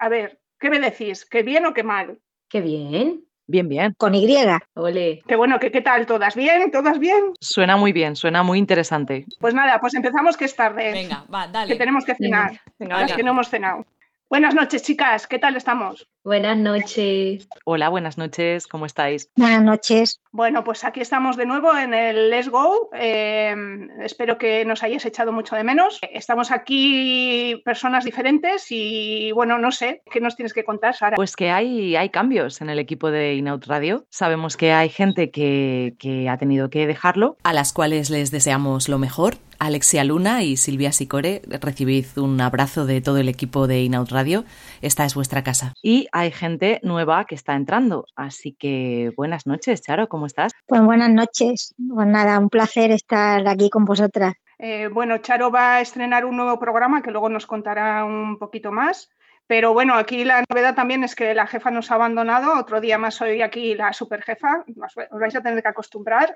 A ver, ¿qué me decís? ¿Qué bien o qué mal? Qué bien. Bien, bien. Con Y. Ole. Qué bueno, ¿qué, qué tal? ¿Todas bien? ¿Todas bien? Suena muy bien, suena muy interesante. Pues nada, pues empezamos que es tarde. Venga, va, Que dale. tenemos que cenar. Venga, Las venga. que no hemos cenado. Buenas noches, chicas. ¿Qué tal estamos? Buenas noches. Hola, buenas noches, ¿cómo estáis? Buenas noches. Bueno, pues aquí estamos de nuevo en el Let's Go. Eh, espero que nos hayáis echado mucho de menos. Estamos aquí personas diferentes y bueno, no sé, ¿qué nos tienes que contar, Sara? Pues que hay, hay cambios en el equipo de Inaut Radio. Sabemos que hay gente que, que ha tenido que dejarlo. A las cuales les deseamos lo mejor. Alexia Luna y Silvia Sicore, recibid un abrazo de todo el equipo de Inaut Radio. Esta es vuestra casa. Y hay gente nueva que está entrando. Así que buenas noches, Charo, ¿cómo estás? Pues buenas noches. Pues nada, un placer estar aquí con vosotras. Eh, bueno, Charo va a estrenar un nuevo programa que luego nos contará un poquito más. Pero bueno, aquí la novedad también es que la jefa nos ha abandonado. Otro día más soy aquí la super jefa. Os os vais a tener que acostumbrar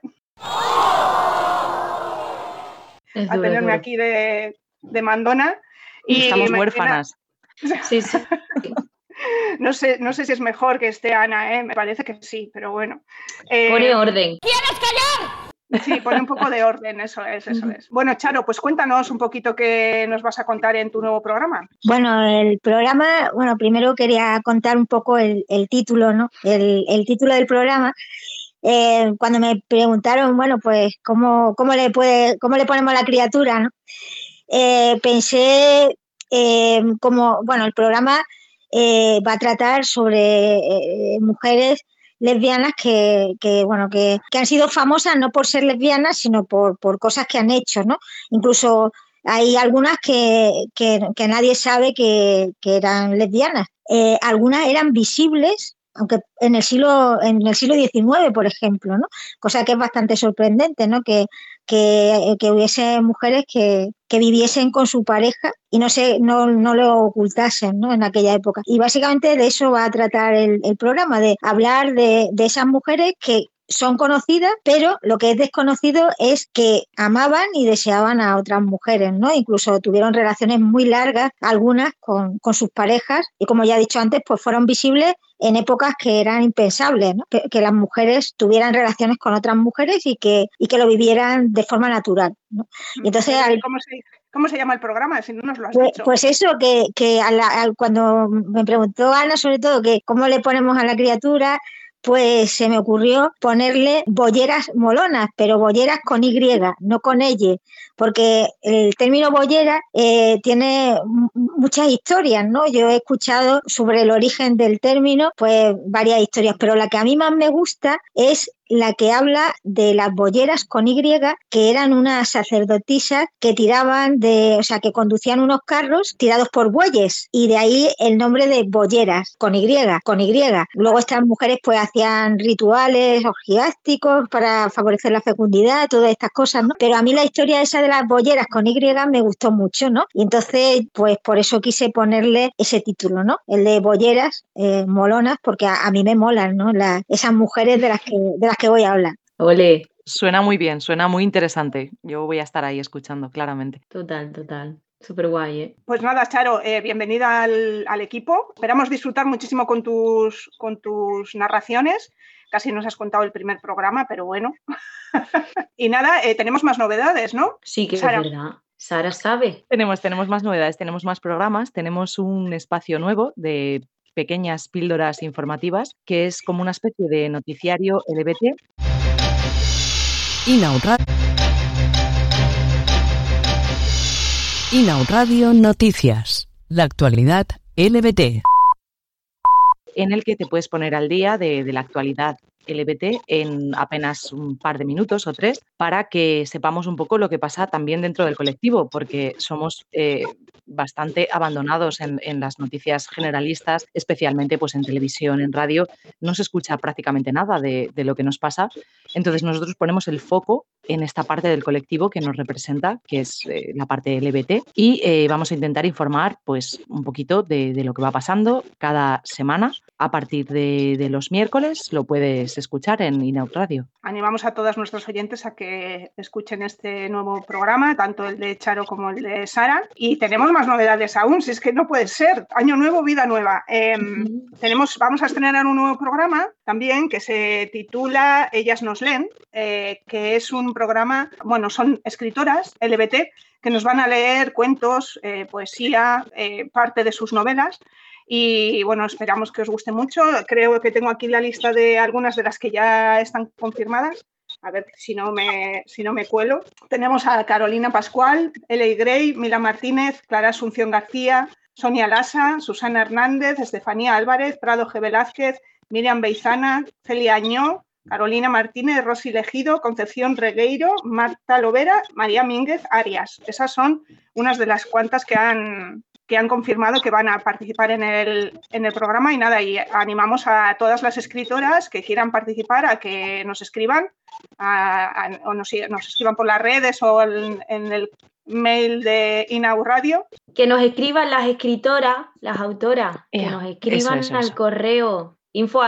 Es a duro, tenerme duro. aquí de, de mandona. Estamos me- huérfanas. Sí, sí. No sé, no sé si es mejor que esté Ana, ¿eh? me parece que sí, pero bueno. Eh, Pone orden. Sí, pone un poco de orden, eso es, eso es. Bueno, Charo, pues cuéntanos un poquito qué nos vas a contar en tu nuevo programa. Bueno, el programa, bueno, primero quería contar un poco el, el título, ¿no? El, el título del programa. Eh, cuando me preguntaron, bueno, pues, ¿cómo, cómo, le, cómo le ponemos a la criatura, ¿no? Eh, pensé eh, como, bueno, el programa eh, va a tratar sobre mujeres lesbianas que, que, bueno, que, que han sido famosas no por ser lesbianas, sino por, por cosas que han hecho, ¿no? Incluso hay algunas que, que, nadie sabe que, eran lesbianas. Algunas eran visibles, aunque en el siglo en el siglo XIX, por ejemplo, ¿no? Cosa que es bastante sorprendente, ¿no? Que, que, hubiese mujeres que, que viviesen con su pareja y no se no, no lo ocultasen ¿no? en aquella época. Y básicamente de eso va a tratar el, el programa, de hablar de, de esas mujeres que son conocidas, pero lo que es desconocido es que amaban y deseaban a otras mujeres, ¿no? Incluso tuvieron relaciones muy largas, algunas con, con sus parejas, y como ya he dicho antes, pues fueron visibles en épocas que eran impensables, ¿no? que, que, las mujeres tuvieran relaciones con otras mujeres y que, y que lo vivieran de forma natural. ¿no? Y entonces, al, ¿Cómo, se, ¿Cómo se llama el programa? Si no nos lo has pues, dicho. Pues eso, que, que a la, a, cuando me preguntó Ana sobre todo que cómo le ponemos a la criatura, pues se me ocurrió ponerle bolleras molonas, pero bolleras con Y, no con L, porque el término bollera eh, tiene muchas historias, ¿no? Yo he escuchado sobre el origen del término, pues varias historias, pero la que a mí más me gusta es la que habla de las bolleras con Y, que eran unas sacerdotisas que tiraban de, o sea, que conducían unos carros tirados por bueyes, y de ahí el nombre de bolleras, con Y, con Y. Luego estas mujeres pues hacían rituales orgiásticos para favorecer la fecundidad, todas estas cosas, ¿no? Pero a mí la historia esa de las bolleras con Y me gustó mucho, ¿no? Y entonces, pues por eso quise ponerle ese título, ¿no? El de bolleras eh, molonas, porque a, mí me molan, ¿no? Esas mujeres de las que, de las que voy a hablar. Ole. Suena muy bien, suena muy interesante. Yo voy a estar ahí escuchando, claramente. Total, total. Súper guay, ¿eh? Pues nada, Charo, eh, bienvenida al, al, equipo. Esperamos disfrutar muchísimo con tus, con tus narraciones. Casi nos has contado el primer programa, pero bueno. y nada, eh, tenemos más novedades, ¿no? Sí, que Sara. es verdad. Sara sabe. Tenemos, tenemos más novedades, tenemos más programas, tenemos un espacio nuevo de pequeñas píldoras informativas, que es como una especie de noticiario LBT. Inaud Radio Noticias. La actualidad LBT. En el que te puedes poner al día de, de la actualidad LBT en apenas un par de minutos o tres para que sepamos un poco lo que pasa también dentro del colectivo, porque somos eh, bastante abandonados en, las noticias generalistas, especialmente pues en televisión, en radio, no se escucha prácticamente nada de, lo que nos pasa. Entonces nosotros ponemos el foco en esta parte del colectivo que nos representa, que es eh, la parte LBT, y eh, vamos a intentar informar pues un poquito de, lo que va pasando cada semana a partir de, los miércoles lo puedes escuchar en Inaut Radio. Animamos a todos nuestros oyentes a que escuchen este nuevo programa, tanto el de Charo como el de Sara. Y tenemos más novedades aún, si es que no puede ser. Año nuevo, vida nueva. Em, tenemos, vamos a estrenar un nuevo programa también que se titula Ellas nos leen, eh, que es un programa, bueno, son escritoras LBT que nos van a leer cuentos, eh, poesía, eh, parte de sus novelas y bueno, esperamos que os guste mucho. Creo que tengo aquí la lista de algunas de las que ya están confirmadas. A ver si no me, si no me cuelo. Tenemos a Carolina Pascual, L.A. Gray, Mila Martínez, Clara Asunción García, Sonia Lasa, Susana Hernández, Estefanía Álvarez, Prado G. Velázquez, Miriam Beizana, Celia Añó, Carolina Martínez, Rosy Legido, Concepción Regueiro, Marta Lovera, María Mínguez Arias. Esas son unas de las cuantas que han, que han confirmado que van a participar en el, en el programa y nada, y animamos a todas las escritoras que quieran participar a que nos escriban o nos, escriban por las redes o en, el mail de Inau Radio. Que nos escriban las escritoras, las autoras, que nos escriban al correo info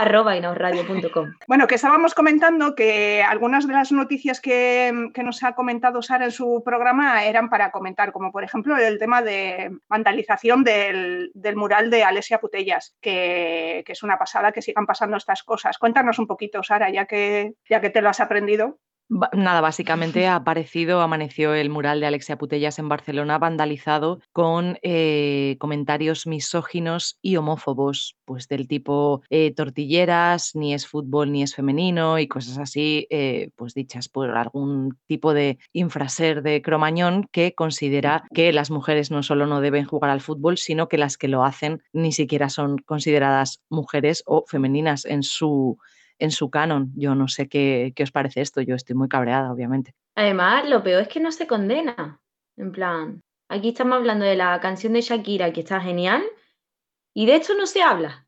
Bueno, que estábamos comentando que algunas de las noticias que, nos ha comentado Sara en su programa eran para comentar, como por ejemplo el tema de vandalización del, mural de Alesia Putellas, que, que, es una pasada que sigan pasando estas cosas. Cuéntanos un poquito, Sara, ya que, ya que te lo has aprendido. Nada, básicamente ha aparecido, amaneció el mural de Alexia Putellas en Barcelona vandalizado con eh, comentarios misóginos y homófobos, pues del tipo eh, tortilleras, ni es fútbol ni es femenino y cosas así, eh, pues dichas por algún tipo de infraser de Cromañón que considera que las mujeres no solo no deben jugar al fútbol, sino que las que lo hacen ni siquiera son consideradas mujeres o femeninas en su en su canon. Yo no sé qué, os parece esto, yo estoy muy cabreada, obviamente. Además, lo peor es que no se condena. En plan, aquí estamos hablando de la canción de Shakira, que está genial, y de hecho no se habla.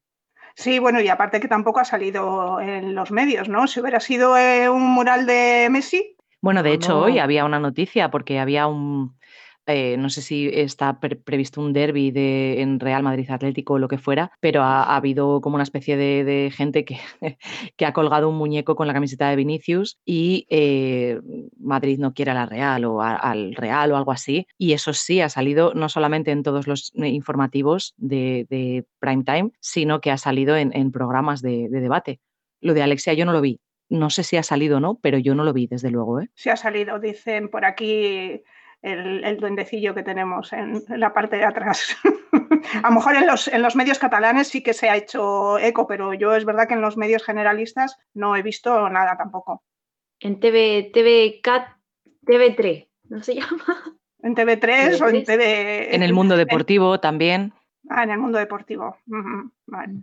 Sí, bueno, y aparte que tampoco ha salido en los medios, ¿no? Si hubiera sido eh, un mural de Messi. Bueno, de hecho, hoy había una noticia porque había un, eh, no sé si está previsto un derby de, en Real Madrid Atlético o lo que fuera, pero ha, habido como una especie de, gente que, que, ha colgado un muñeco con la camiseta de Vinicius y eh, Madrid no quiere a la Real o al Real o algo así. Y eso sí ha salido no solamente en todos los eh, informativos de, de prime time, sino que ha salido en, en programas de, de debate. Lo de Alexia yo no lo vi, no sé si ha salido o no, pero yo no lo vi, desde luego. ¿eh? Ha salido, dicen por aquí el, duendecillo que tenemos en, la parte de atrás. a lo mejor en los, en los medios catalanes sí que se ha hecho eco, pero yo es verdad que en los medios generalistas no he visto nada tampoco. En TV, TV Cat, TV3, ¿no se llama? En TV3, o en TV... En el mundo deportivo también. Ah, en el mundo deportivo. Vale.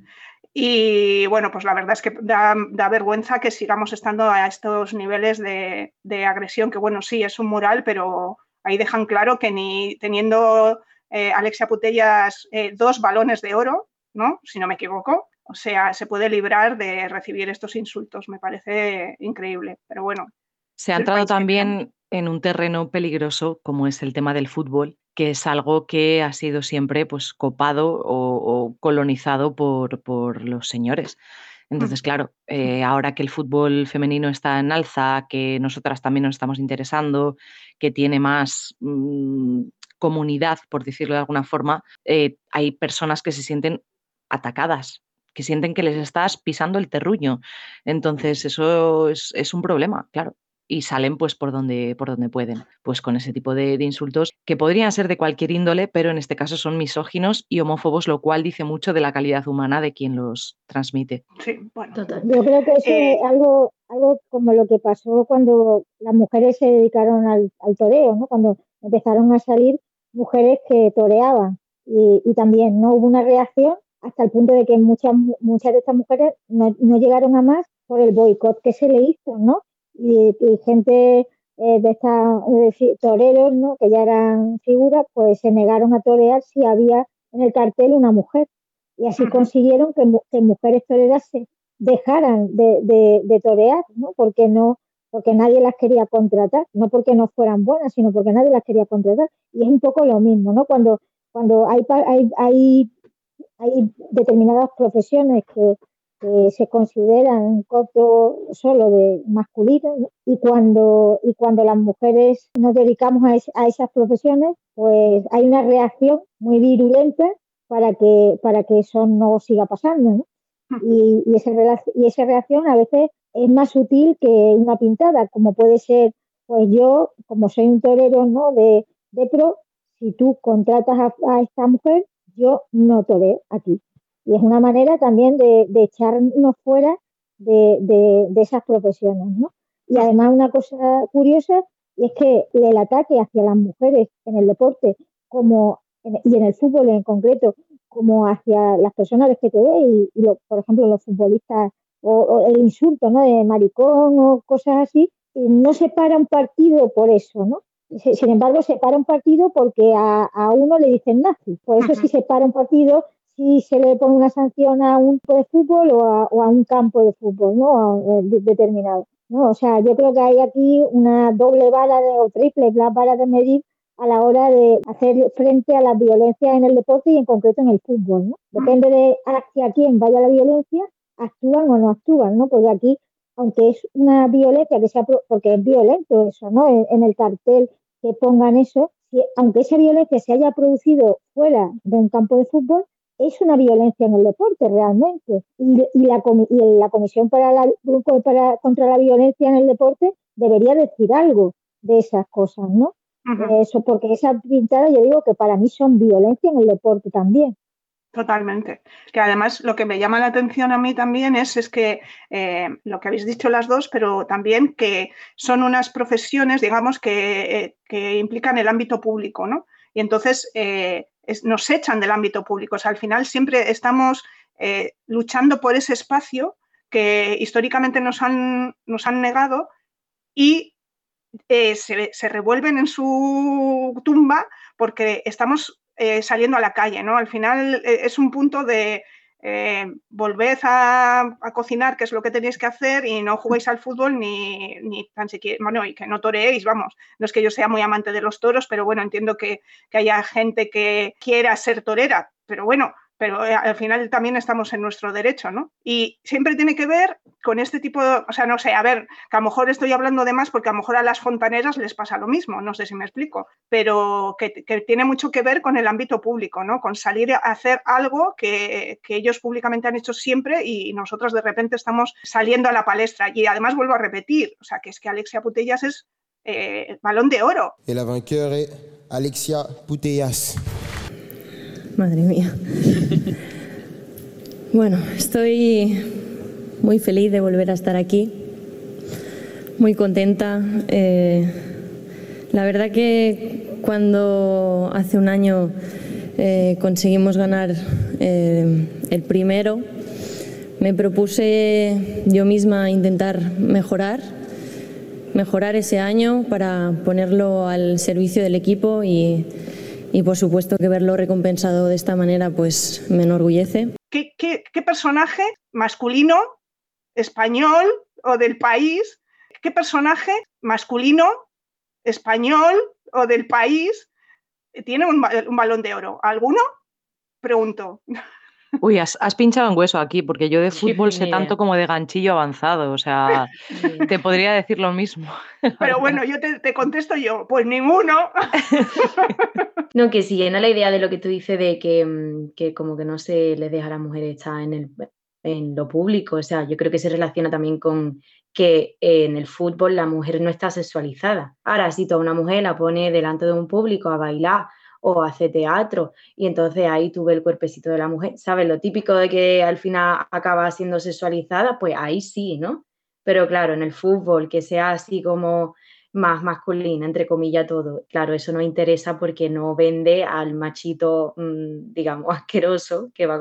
Y bueno, pues la verdad es que da, da, vergüenza que sigamos estando a estos niveles de, de, agresión, que bueno, sí, es un mural, pero Ahí dejan claro que ni teniendo eh, Alexia Putellas eh, dos balones de oro, ¿no? Si no me equivoco, o sea, se puede librar de recibir estos insultos. Me parece increíble, pero bueno. Se ha entrado también en un terreno peligroso como es el tema del fútbol, que es algo que ha sido siempre pues, copado o, colonizado por, por los señores. Entonces, claro, eh, ahora que el fútbol femenino está en alza, que nosotras también nos estamos interesando, que tiene más mm, comunidad, por decirlo de alguna forma, eh, hay personas que se sienten atacadas, que sienten que les estás pisando el terruño. Entonces, eso es un problema, claro y salen pues por donde, por donde pueden, pues con ese tipo de, insultos que podrían ser de cualquier índole, pero en este caso son misóginos y homófobos, lo cual dice mucho de la calidad humana de quien los transmite. Sí, bueno. Yo creo que es eh, algo, algo como lo que pasó cuando las mujeres se dedicaron al, toreo, ¿no? cuando empezaron a salir mujeres que toreaban y, y, también no hubo una reacción hasta el punto de que muchas, muchas de estas mujeres no, no llegaron a más por el boicot que se le hizo, ¿no? Y, gente eh, de estas toreros, ¿no? que ya eran figuras, pues se negaron a torear si había en el cartel una mujer. Y así consiguieron que, mujeres toreras se dejaran de, torear, ¿no? Porque no porque nadie las quería contratar, no porque no fueran buenas, sino porque nadie las quería contratar. Y es un poco lo mismo, ¿no? Cuando, cuando hay, hay, hay hay determinadas profesiones que, se consideran un coto solo de masculino y cuando y cuando las mujeres nos dedicamos a, esas profesiones pues hay una reacción muy virulenta para que para que eso no siga pasando y, y, esa, y esa reacción a veces es más sutil que una pintada como puede ser pues yo como soy un torero no de, de pro si tú contratas a, esta mujer, yo no te veo aquí. Y es una manera también de, echarnos fuera de, esas profesiones, ¿no? Y además una cosa curiosa es que el ataque hacia las mujeres en el deporte como y en el fútbol en concreto, como hacia las personas que te y, y por ejemplo los futbolistas o, el insulto ¿no? de maricón o cosas así, no se para un partido por eso, ¿no? Sin embargo, se para un partido porque a, uno le dicen nazi. Por eso si se para un partido, si se le pone una sanción a un de fútbol o a, un campo de fútbol, ¿no? determinado. ¿no? O sea, yo creo que hay aquí una doble vara de, o triple vara de medir a la hora de hacer frente a la violencia en el deporte y en concreto en el fútbol, ¿no? Depende de hacia quién vaya la violencia, actúan o no actúan, ¿no? Porque aquí aunque es una violencia que sea, porque es violento eso, ¿no? En, el cartel que pongan eso, aunque esa violencia se haya producido fuera de un campo de fútbol, es una violencia en el deporte realmente. Y, la, la, Comisión para la, para, contra la Violencia en el Deporte debería decir algo de esas cosas, ¿no? Eso, porque esas pintadas yo digo que para mí son violencia en el deporte también. Totalmente. Que además lo que me llama la atención a mí también es, es que eh, lo que habéis dicho las dos, pero también que son unas profesiones, digamos, que, eh, implican el ámbito público, ¿no? Y entonces eh, nos echan del ámbito público. O sea, al final siempre estamos luchando por ese espacio que históricamente nos han, nos han negado y se, se revuelven en su tumba porque estamos eh, saliendo a la calle, ¿no? Al final eh, es un punto de eh, volved a, cocinar, que es lo que tenéis que hacer, y no juguéis al fútbol ni, ni tan siquiera, bueno, y que no toreéis, vamos. No es que yo sea muy amante de los toros, pero bueno, entiendo que, que haya gente que quiera ser torera, pero bueno, pero eh, al final también estamos en nuestro derecho, ¿no? Y siempre tiene que ver con este tipo de, o sea, no sé, a ver, que a lo mejor estoy hablando de más porque a lo mejor a las fontaneras les pasa lo mismo, no sé si me explico, pero que, tiene mucho que ver con el ámbito público, ¿no? Con salir a hacer algo que, ellos públicamente han hecho siempre y nosotros de repente estamos saliendo a la palestra. Y además vuelvo a repetir, o sea, que es que Alexia Putellas es eh, balón de oro. Y la vainqueur es Alexia Putellas. Madre mía. Bueno, estoy muy feliz de volver a estar aquí, muy contenta. Eh, la verdad que cuando hace un año eh, conseguimos ganar eh, el primero, me propuse yo misma intentar mejorar, mejorar ese año para ponerlo al servicio del equipo y y por supuesto que verlo recompensado de esta manera pues me enorgullece. ¿Qué, personaje masculino, español o del país, qué personaje masculino, español o del país tiene un, un balón de oro? ¿Alguno? Pregunto. Uy, has, pinchado en hueso aquí, porque yo de fútbol sé tanto como de ganchillo avanzado, o sea, te podría decir lo mismo. Pero bueno, yo te, contesto yo, pues ninguno. No, que siguiendo la idea de lo que tú dices de que, mm, que como que no se le deja a la mujer estar en, el, en lo público, o sea, yo creo que se relaciona también con que en el fútbol la mujer no está sexualizada. Ahora, si toda una mujer la pone delante de un público a bailar o hace teatro y entonces ahí tuve el cuerpecito de la mujer, ¿sabes? Lo típico de que al final acaba siendo sexualizada, pues ahí sí, ¿no? Pero claro, en el fútbol, que sea así como más masculina, entre comillas, todo. Claro, eso no interesa porque no vende al machito, mm, digamos, asqueroso que va a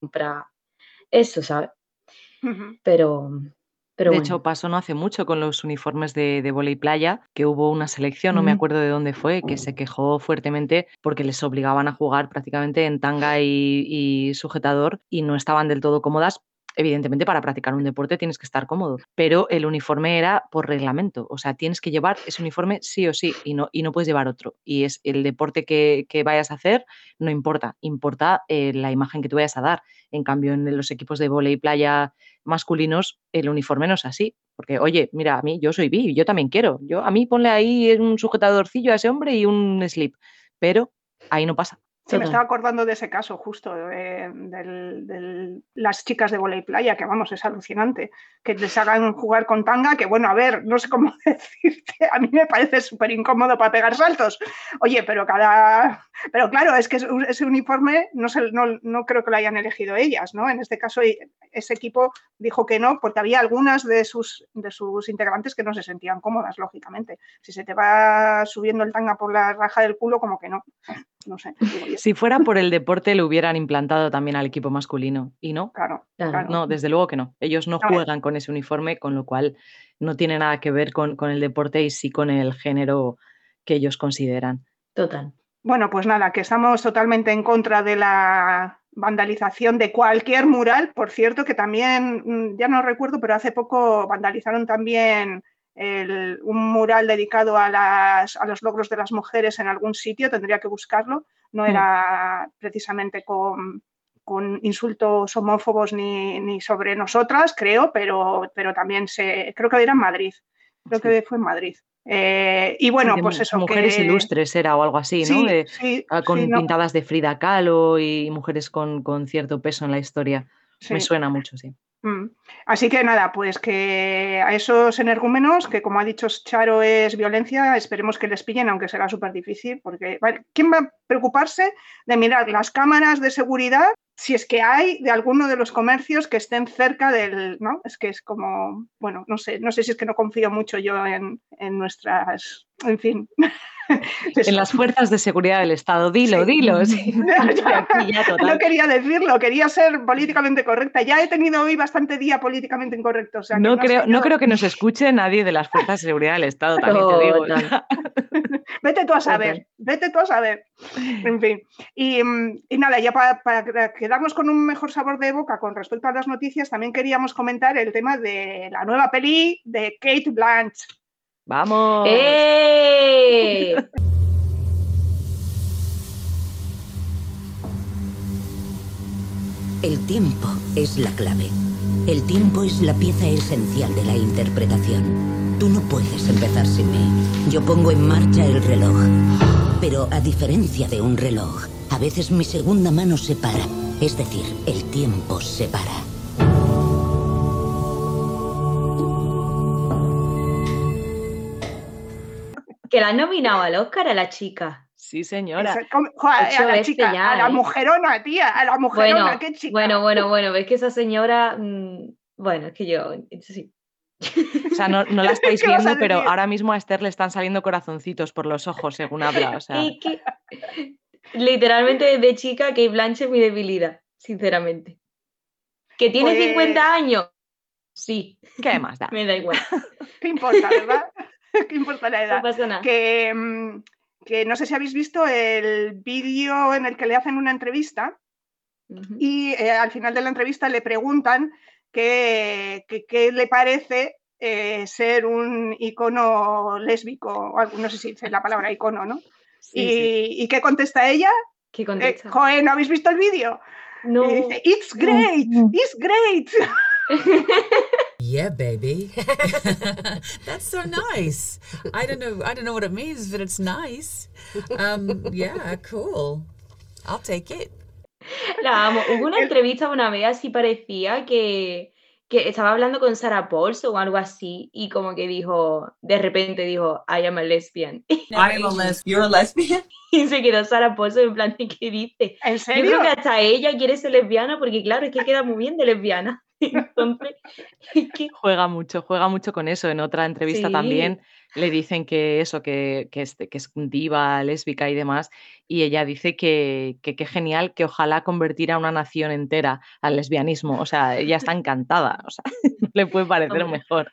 comprar eso, ¿sabes? Pero, de hecho, pasó no hace mucho con los uniformes de, de y playa, que hubo una selección, no me acuerdo de dónde fue, que se quejó fuertemente porque les obligaban a jugar prácticamente en tanga y, sujetador y no estaban del todo cómodas evidentemente para practicar un deporte tienes que estar cómodo, pero el uniforme era por reglamento, o sea, tienes que llevar ese uniforme sí o sí y no, y no puedes llevar otro. Y es el deporte que, vayas a hacer, no importa, importa eh, la imagen que tú vayas a dar. En cambio, en los equipos de volei playa masculinos, el uniforme no es así. Porque, oye, mira, a mí yo soy bi, yo también quiero. Yo, a mí ponle ahí un sujetadorcillo a ese hombre y un slip. Pero ahí no pasa. Se me estaba acordando de ese caso justo, de, las chicas de volei playa, que vamos, es alucinante, que les hagan jugar con tanga, que bueno, a ver, no sé cómo decirte, a mí me parece súper incómodo para pegar saltos. Oye, pero cada... Pero claro, es que ese uniforme no, no, no creo que lo hayan elegido ellas, ¿no? En este caso, ese equipo dijo que no, porque había algunas de sus, de sus integrantes que no se sentían cómodas, lógicamente. Si se te va subiendo el tanga por la raja del culo, como que no no sé. Si fuera por el deporte, lo hubieran implantado también al equipo masculino. ¿Y no? Claro. No, desde luego que no. Ellos no juegan con ese uniforme, con lo cual no tiene nada que ver con, con el deporte y sí con el género que ellos consideran. Total. Bueno, pues nada, que estamos totalmente en contra de la vandalización de cualquier mural. Por cierto, que también, mm, ya no recuerdo, pero hace poco vandalizaron también un mural dedicado a, las, a, los logros de las mujeres en algún sitio, tendría que buscarlo. No mm. era precisamente con, con insultos homófobos ni, ni, sobre nosotras, creo, pero, pero también se, creo que era en Madrid. Creo que fue en Madrid. Eh, y bueno, pues eso. Mujeres ilustres era o algo así, ¿no? Ah, con pintadas de Frida Kahlo y mujeres con, con cierto peso en la historia. Me suena mucho, sí. Mm. Así que nada, pues que a esos energúmenos, que como ha dicho Charo es violencia, esperemos que les pillen, aunque será súper difícil, porque ¿quién va a preocuparse de mirar las cámaras de seguridad si es que hay de alguno de los comercios que estén cerca del, ¿no? Es que es como, bueno, no sé, no sé si es que no confío mucho yo en, en nuestras, en fin. en las fuerzas de seguridad del Estado. Dilo, dilo. no quería decirlo, quería ser políticamente correcta. Ya he tenido hoy bastante día políticamente incorrecto. no, creo, no creo que nos escuche nadie de las fuerzas de seguridad del Estado, también te digo. vete tú a saber, vete tú a saber. En fin. Y, nada, ya para, para quedarnos con un mejor sabor de boca con respecto a las noticias, también queríamos comentar el tema de la nueva peli de Kate Blanchett. ¡Vamos! ¡Eh! El tiempo es la clave. El tiempo es la pieza esencial de la interpretación. Tú no puedes empezar sin mí. Yo pongo en marcha el reloj. Pero a diferencia de un reloj, a veces mi segunda mano se para. Es decir, el tiempo se para. que la al Oscar a la chica. Sí, señora. a la chica, a la ¿eh? mujerona, tía, a la mujerona, bueno, qué chica. Bueno, bueno, bueno, ves que esa señora, mm, bueno, es que yo, sí. O sea, no, la estáis viendo, pero ahora mismo a Esther le están saliendo corazoncitos por los ojos según habla. O sea. literalmente de chica, que Blanche es mi debilidad, sinceramente. ¿Que tiene 50 pues años? Sí. ¿Qué más da? Me da igual. ¿Qué importa, verdad? ¿Qué importa la edad? No pasa nada. Que, mm, que no sé si habéis visto el vídeo en el que le hacen una entrevista y eh, al final de la entrevista le preguntan qué, le parece eh, ser un icono lésbico, no sé si dice la palabra icono, ¿no? y, qué contesta ella? ¿Qué contesta? Eh, ¿no habéis visto el vídeo? No. dice, It's great, it's great. Yeah, baby. That's so nice. I don't know. I don't know what it means, but it's nice. Um, yeah, cool. I'll take it. La amo. Hubo una entrevista una vez así parecía que, que estaba hablando con Sarah Paulson o algo así y como que dijo, de repente dijo, I am a lesbian. I am a lesbian. You're a lesbian. Y se quedó Sarah Paulson en plan, ¿qué dice? ¿En serio? Yo creo que hasta ella quiere ser lesbiana porque claro, es que queda muy bien de lesbiana. Entonces, juega mucho, juega mucho con eso. En otra entrevista también le dicen que eso, que, que, es, que es diva, lésbica y demás, y ella dice que qué genial, que ojalá convertir a una nación entera al lesbianismo. O sea, ella está encantada, o sea, le puede parecer mejor.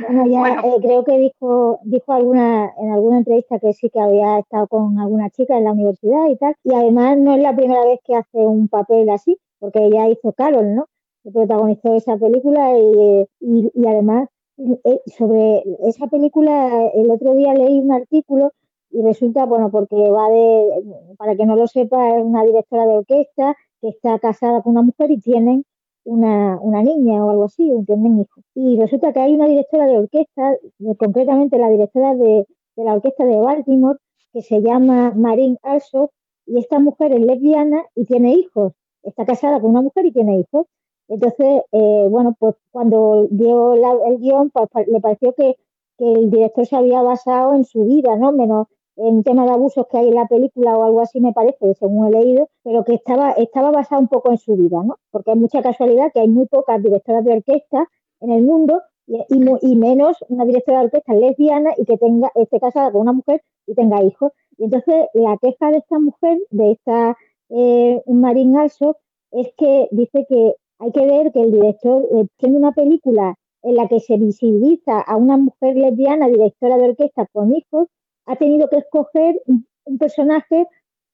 Bueno, ya eh, creo que dijo, dijo alguna, en alguna entrevista que sí que había estado con alguna chica en la universidad y tal, y además no es la primera vez que hace un papel así, porque ella hizo Carol, ¿no? Que protagonizó esa película y, y, además eh, sobre esa película el otro día leí un artículo y resulta, bueno, porque va de, para que no lo sepa, es una directora de orquesta que está casada con una mujer y tienen una, una niña o algo así, tienen hijos. Y resulta que hay una directora de orquesta, concretamente la directora de, de la orquesta de Baltimore, que se llama Marine Alsop, y esta mujer es lesbiana y tiene hijos. Está casada con una mujer y tiene hijos. Entonces, eh, bueno, pues cuando dio el guion, pues, le pareció que, el director se había basado en su vida, ¿no? Menos en tema de abusos que hay en la película o algo así, me parece, según he leído, pero que estaba, estaba basado un poco en su vida, ¿no? Porque hay mucha casualidad que hay muy pocas directoras de orquesta en el mundo y, y, menos una directora de orquesta lesbiana y que tenga, esté casada con una mujer y tenga hijos. Y entonces la queja de esta mujer, de esta eh, Marín Alsop, es que dice que hay que ver que el director, eh, tiene una película en la que se visibiliza a una mujer lesbiana, directora de orquesta con hijos, ha tenido que escoger un, personaje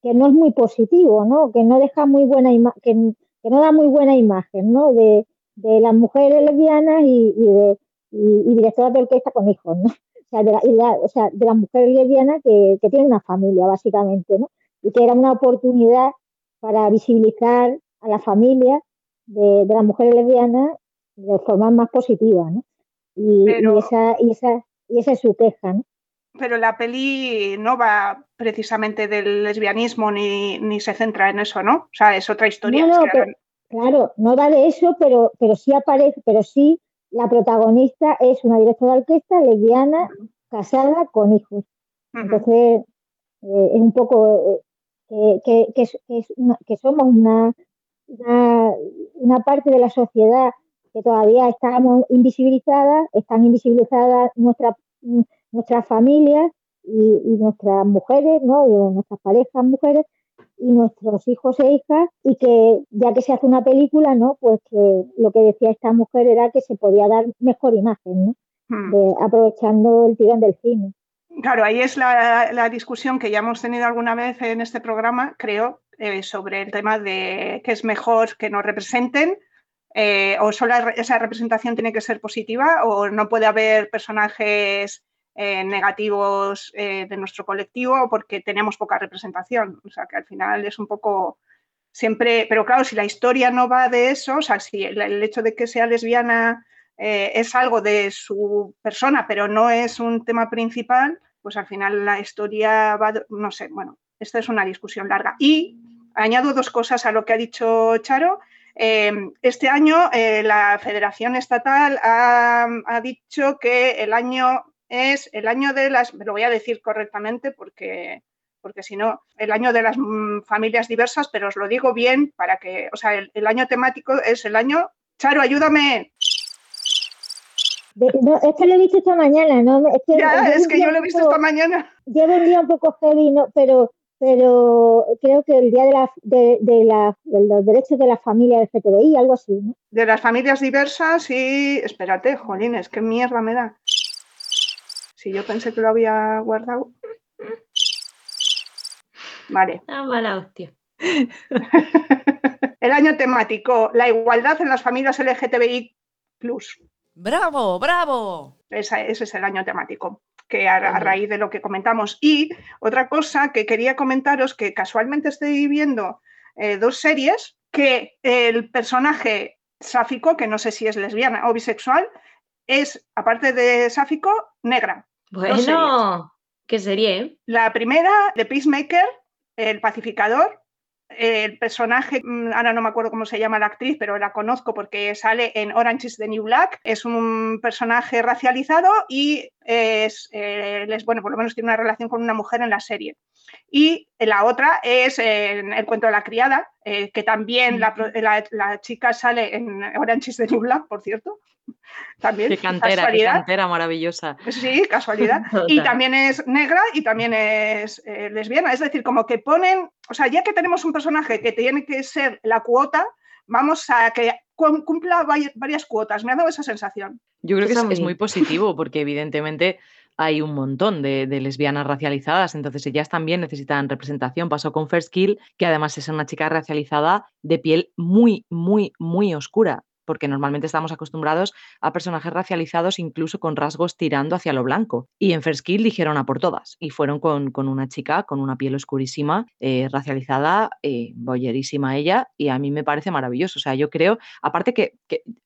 que no es muy positivo, ¿no? Que no deja muy buena que, no da muy buena imagen, ¿no? De, las mujeres lesbianas y, y de y, directora de orquesta con hijos, ¿no? O sea, de la, o sea, de las mujeres lesbianas que, que tienen una familia, básicamente, ¿no? Y que era una oportunidad para visibilizar a la familia de, de las mujeres lesbianas de forma más positiva, ¿no? Y, y, esa, y, esa, y esa es su queja, ¿no? pero la peli no va precisamente del lesbianismo ni, ni, se centra en eso, ¿no? O sea, es otra historia. No, claro, no va de eso, pero, pero sí aparece, pero sí la protagonista es una directora de orquesta lesbiana, casada con hijos. Entonces, eh, es un poco eh, que, que, que, somos una, una, una parte de la sociedad que todavía estamos invisibilizadas, están invisibilizadas nuestras nuestras familias y, nuestras mujeres, ¿no? Y nuestras parejas mujeres y nuestros hijos e hijas y que ya que se hace una película, ¿no? Pues que lo que decía esta mujer era que se podía dar mejor imagen, ¿no? Hmm. aprovechando el tirón del cine. Claro, ahí es la, discusión que ya hemos tenido alguna vez en este programa, creo, eh, sobre el tema de que es mejor que nos representen eh, o solo esa representación tiene que ser positiva o no puede haber personajes eh, negativos de nuestro colectivo porque tenemos poca representación. O sea, que al final es un poco siempre, pero claro, si la historia no va de eso, o sea, si el, hecho de que sea lesbiana es algo de su persona, pero no es un tema principal, pues al final la historia va, no sé, bueno, esta es una discusión larga. Y añado dos cosas a lo que ha dicho Charo. este año la Federación Estatal ha, ha, dicho que el año es el año de las, lo voy a decir correctamente porque, porque si no, el año de las mm, familias diversas, pero os lo digo bien para que, o sea, el, año temático es el año, Charo, ayúdame. No, es que lo he visto esta mañana, ¿no? Es que, ya, es que yo lo he visto esta mañana. Llevo un día un poco heavy, ¿no? pero, pero creo que el día de, la, de, de, la, de los derechos de la familia LGTBI, algo así, ¿no? De las familias diversas y, espérate, jolines, qué mierda me da yo pensé que lo había guardado. Vale. Ah, mala hostia. El año temático, la igualdad en las familias LGTBI. ¡Bravo, bravo! ese es el año temático, que a, raíz de lo que comentamos. Y otra cosa que quería comentaros, que casualmente estoy viendo eh, dos series, que el personaje sáfico, que no sé si es lesbiana o bisexual, es, aparte de sáfico, negra. Bueno, ¿qué sería? Eh? La primera, de Peacemaker, el pacificador. El personaje, mm, ahora no me acuerdo cómo se llama la actriz, pero la conozco porque sale en Orange is the New Black. Es un personaje racializado y es, eh, bueno, por lo menos tiene una relación con una mujer en la serie. Y la otra es en el cuento de la criada, eh, que también la, la, chica sale en Orange is the New Black, por cierto. También. Qué cantera, qué cantera maravillosa. Sí, casualidad. Y también es negra y también es eh, lesbiana. Es decir, como que ponen, o sea, ya que tenemos un personaje que tiene que ser la cuota, vamos a que cumpla varias cuotas. Me ha dado esa sensación. Yo creo que es, muy positivo porque evidentemente hay un montón de, lesbianas racializadas, entonces ellas también necesitan representación. Pasó con First Kill, que además es una chica racializada de piel muy, muy, muy oscura porque normalmente estamos acostumbrados a personajes racializados incluso con rasgos tirando hacia lo blanco. Y en First Kill dijeron a por todas y fueron con, una chica con una piel oscurísima, eh, racializada, eh, boyerísima ella, y a mí me parece maravilloso. O sea, yo creo, aparte que,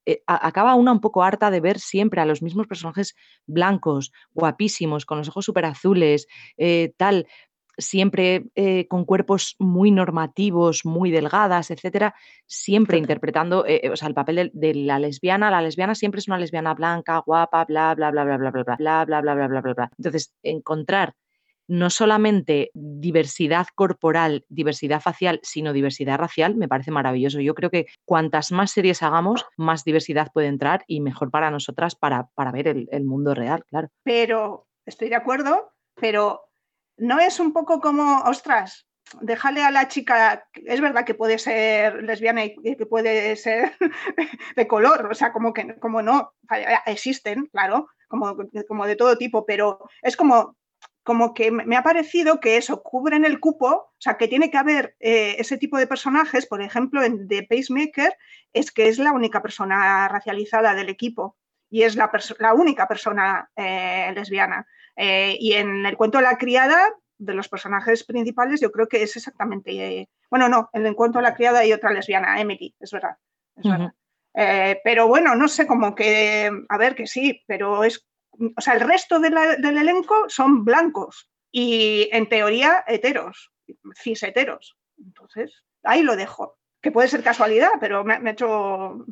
eh, acaba una un poco harta de ver siempre a los mismos personajes blancos, guapísimos, con los ojos súper azules, tal, siempre eh, con cuerpos muy normativos, muy delgadas, etcétera, siempre interpretando, eh, eh, o sea, el papel de, la lesbiana, la lesbiana siempre es una lesbiana blanca, guapa, bla, bla, bla, bla, bla, bla, bla, bla, bla, bla, bla, bla, bla, bla. Entonces, encontrar no solamente diversidad corporal, diversidad facial, sino diversidad racial, me parece maravilloso. Yo creo que cuantas más series hagamos, más diversidad puede entrar y mejor para nosotras para, para ver el, el mundo real, claro. Pero estoy de acuerdo, pero no es un poco como, ostras, déjale a la chica, es verdad que puede ser lesbiana y que puede ser de color, o sea, como que como no, existen, claro, como, como de todo tipo, pero es como, como que me ha parecido que eso cubren el cupo, o sea, que tiene que haber eh, ese tipo de personajes, por ejemplo, en The Pacemaker, es que es la única persona racializada del equipo y es la, la única persona eh, lesbiana. Eh, y en el cuento de la criada, de los personajes principales, yo creo que es exactamente. Bueno, no, en el cuento de la criada hay otra lesbiana, Emily, es verdad. Eh, pero bueno, no sé, como que. A ver, que sí, pero es. O sea, el resto del elenco son blancos y en teoría heteros, cis heteros. Entonces, ahí lo dejo. Que puede ser casualidad, pero me, me ha hecho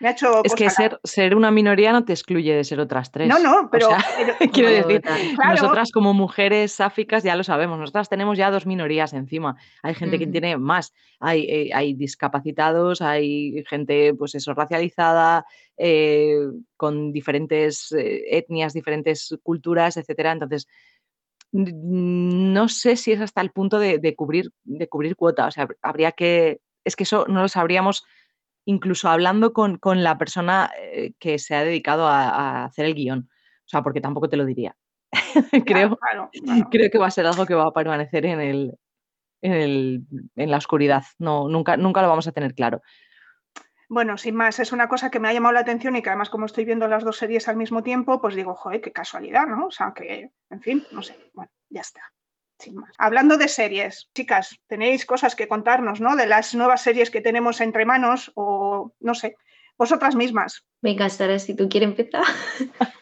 es que ser, ser, una minoría no te excluye de ser otras tres. No, no, pero, quiero decir, nosotras como mujeres sáficas ya lo sabemos, nosotras tenemos ya dos minorías encima. Hay gente que tiene más, hay, eh, hay, discapacitados, hay gente, pues eso, racializada, eh, con diferentes eh, etnias, diferentes culturas, etcétera. Entonces, no sé si es hasta el punto de, de, cubrir, de cubrir cuota. O sea, habría que. Es que eso no lo sabríamos incluso hablando con, la persona eh, que se ha dedicado a, hacer el guion. O sea, porque tampoco te lo diría. creo, creo que va a ser algo que va a permanecer en, el, en, en la oscuridad. No, nunca, nunca lo vamos a tener claro. Bueno, sin más, es una cosa que me ha llamado la atención y que además como estoy viendo las dos series al mismo tiempo, pues digo, joder, qué casualidad, ¿no? O sea, que, en fin, no sé, bueno, ya está. Hablando de series, chicas, tenéis cosas que contarnos, ¿no? De las nuevas series que tenemos entre manos o no sé, vosotras mismas. Venga, Sara, si tú quieres empezar.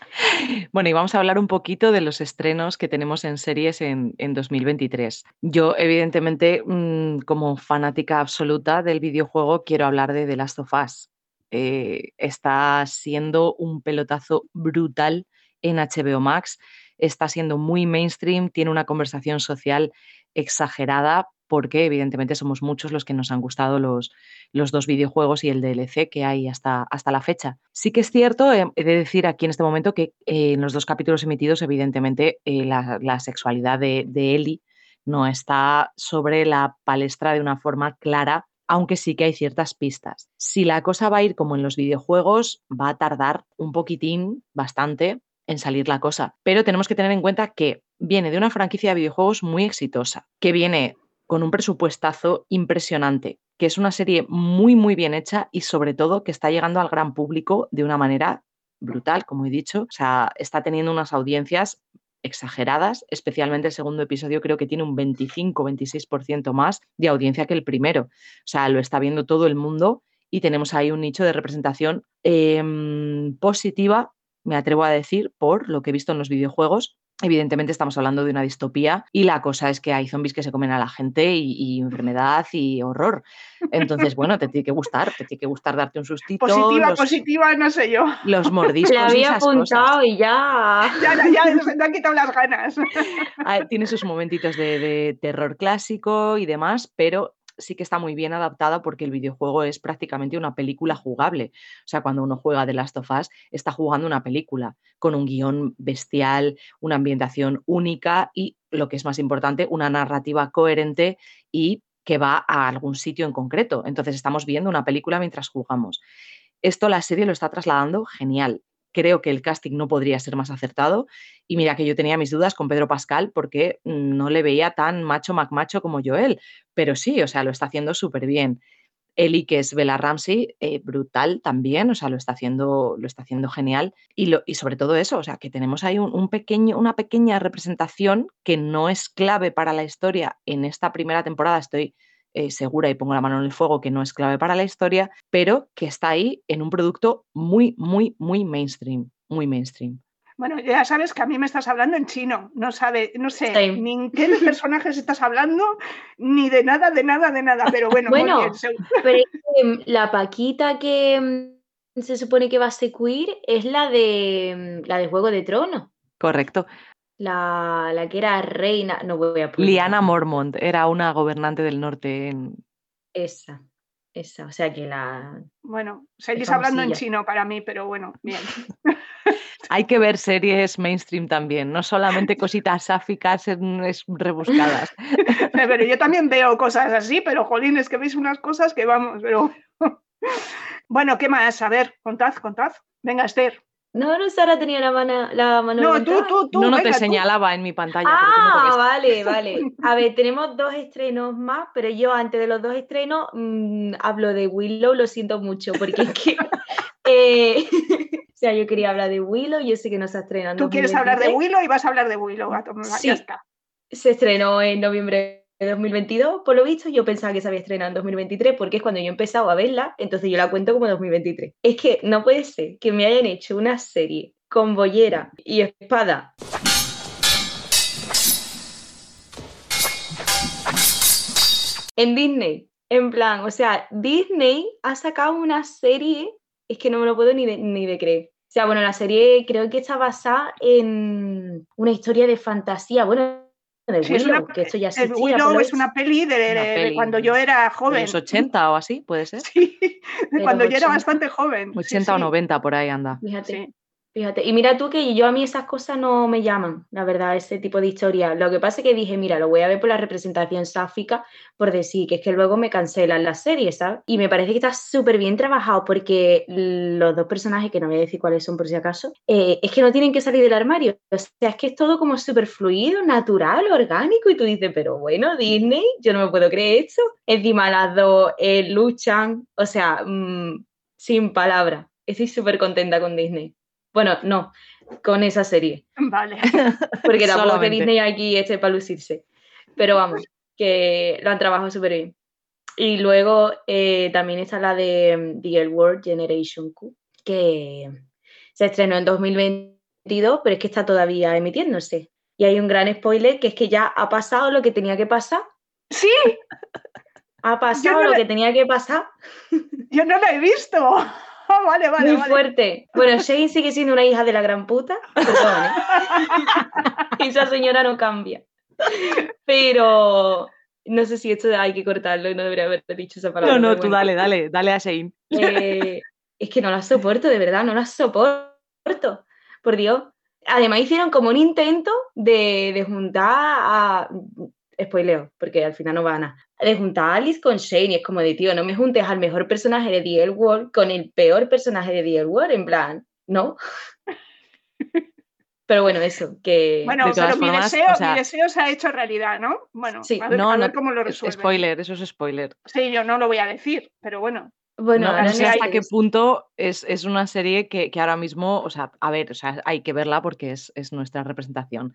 Bueno, y vamos a hablar un poquito de los estrenos que tenemos en series en, 2023. Yo, evidentemente, mm, como fanática absoluta del videojuego, quiero hablar de The Last of Us. Eh, está siendo un pelotazo brutal en HBO Max está siendo muy mainstream, tiene una conversación social exagerada porque evidentemente somos muchos los que nos han gustado los, los dos videojuegos y el DLC que hay hasta, hasta la fecha. Sí que es cierto, eh, he de decir aquí en este momento que eh, en los dos capítulos emitidos evidentemente eh, la, sexualidad de, de Ellie no está sobre la palestra de una forma clara aunque sí que hay ciertas pistas. Si la cosa va a ir como en los videojuegos, va a tardar un poquitín, bastante, en salir la cosa. Pero tenemos que tener en cuenta que viene de una franquicia de videojuegos muy exitosa, que viene con un presupuestazo impresionante, que es una serie muy, muy bien hecha y sobre todo que está llegando al gran público de una manera brutal, como he dicho. O sea, está teniendo unas audiencias exageradas, especialmente el segundo episodio creo que tiene un 25-26% más de audiencia que el primero. O sea, lo está viendo todo el mundo y tenemos ahí un nicho de representación em, positiva me atrevo a decir, por lo que he visto en los videojuegos. Evidentemente estamos hablando de una distopía y la cosa es que hay zombies que se comen a la gente y, enfermedad y horror. Entonces, bueno, te tiene que gustar, te tiene que gustar darte un sustito. Positiva, positiva, no sé yo. Los mordiscos. Le había apuntado y ya. Ya, ya, ya, me han quitado las ganas. Ah, tiene sus momentitos de, de terror clásico y demás, pero sí que está muy bien adaptada porque el videojuego es prácticamente una película jugable. O sea, cuando uno juega The Last of Us, está jugando una película con un guion bestial, una ambientación única y, lo que es más importante, una narrativa coherente y que va a algún sitio en concreto. Entonces estamos viendo una película mientras jugamos. Esto la serie lo está trasladando genial creo que el casting no podría ser más acertado. Y mira que yo tenía mis dudas con Pedro Pascal porque no le veía tan macho macho como Joel, pero sí, o sea, lo está haciendo súper bien. Eli, que es Bella Ramsey, eh, brutal también, o sea, lo está haciendo, lo está haciendo genial. Y, lo, y sobre todo eso, o sea, que tenemos ahí un, pequeño, una pequeña representación que no es clave para la historia en esta primera temporada, estoy eh, segura y pongo la mano en el fuego que no es clave para la historia, pero que está ahí en un producto muy, muy, muy mainstream, muy mainstream. Bueno, ya sabes que a mí me estás hablando en chino, no sabe, no sé ni en qué personajes estás hablando, ni de nada, de nada, de nada, pero bueno, bueno pero la Paquita que mm, se supone que va a secuir es la de mm, la de Juego de Tronos. Correcto. La, la que era reina, no voy a poner. Liana Mormont era una gobernante del norte. En... Esa, esa, o sea que la. Bueno, seguís hablando en chino para mí, pero bueno, bien. Hay que ver series mainstream también, no solamente cositas sáficas rebuscadas. pero yo también veo cosas así, pero jolín, es que veis unas cosas que vamos, pero. bueno, ¿qué más? A ver, contad, contad. Venga, Esther. No, no, Sara tenía la mano, la mano No, tú, tú, tú. No, no te señalaba en mi pantalla. Ah, vale, vale. A ver, tenemos dos estrenos más, pero yo antes de los dos estrenos mm, hablo de Willow, lo siento mucho, porque es que eh, o sea, yo quería hablar de Willow, yo sé que no se estrena Tú quieres hablar de Willow y vas a hablar de Willow, sí. Se estrenó en noviembre 2022, por lo visto, yo pensaba que se había estrenado en 2023 porque es cuando yo he empezado a verla, entonces yo la cuento como 2023. Es que no puede ser que me hayan hecho una serie con bollera y espada. En Disney, en plan, o sea, Disney ha sacado una serie es que no me lo puedo ni de, ni de creer. O sea, bueno, la serie creo que está basada en una historia de fantasía, bueno, de Willow, que esto ya se Willow es una peli de, cuando yo era joven. los 80 o así, puede ser. Sí, de cuando yo era bastante joven. 80 o 90 por ahí anda. Fíjate. Fíjate, y mira tú que yo a mí esas cosas no me llaman, la verdad, ese tipo de historia. Lo que pasa es que dije, mira, lo voy a ver por la representación sáfica, por decir que es que luego me cancelan las series, ¿sabes? Y me parece que está súper bien trabajado porque los dos personajes, que no voy a decir cuáles son por si acaso, eh, es que no tienen que salir del armario. O sea, es que es todo como súper fluido, natural, orgánico, y tú dices, pero bueno, Disney, yo no me puedo creer esto. Encima las dos eh, luchan, o sea, mm, sin palabras. Estoy súper contenta con Disney. Bueno, no, con esa serie. Vale. Porque tampoco que Disney aquí este para lucirse. Pero vamos, que lo han trabajado súper bien. Y luego eh, también está la de mm, The L World Generation Q, que se estrenó en 2022, pero es que está todavía emitiéndose. Y hay un gran spoiler que es que ya ha pasado lo que tenía que pasar. Sí. Ha pasado lo que tenía que pasar. Yo no lo he visto. vale, vale. Muy fuerte. Bueno, Shane sigue siendo una hija de la gran puta. Perdón, ¿eh? Esa señora no cambia. Pero no sé si esto hay que cortarlo y no debería haber dicho esa palabra. No, no, tú dale, dale, dale a Shane. Eh, es que no la soporto, de verdad, no la soporto. Por Dios. Además hicieron como un intento de, de juntar a spoileo, porque al final no van a, de juntar a Alice con Shane y es como de, tío, no me juntes al mejor personaje de The World con el peor personaje de The World, en plan, ¿no? Pero bueno, eso, que... Bueno, pero mi, deseo, mi, deseo, se ha hecho realidad, ¿no? Bueno, sí, a ver, no, cómo lo resuelve. Spoiler, eso es spoiler. Sí, yo no lo voy a decir, pero bueno. Bueno, no, sé hasta qué punto es, es una serie que, que, ahora mismo, o sea, a ver, o sea, hay que verla porque es, es nuestra representación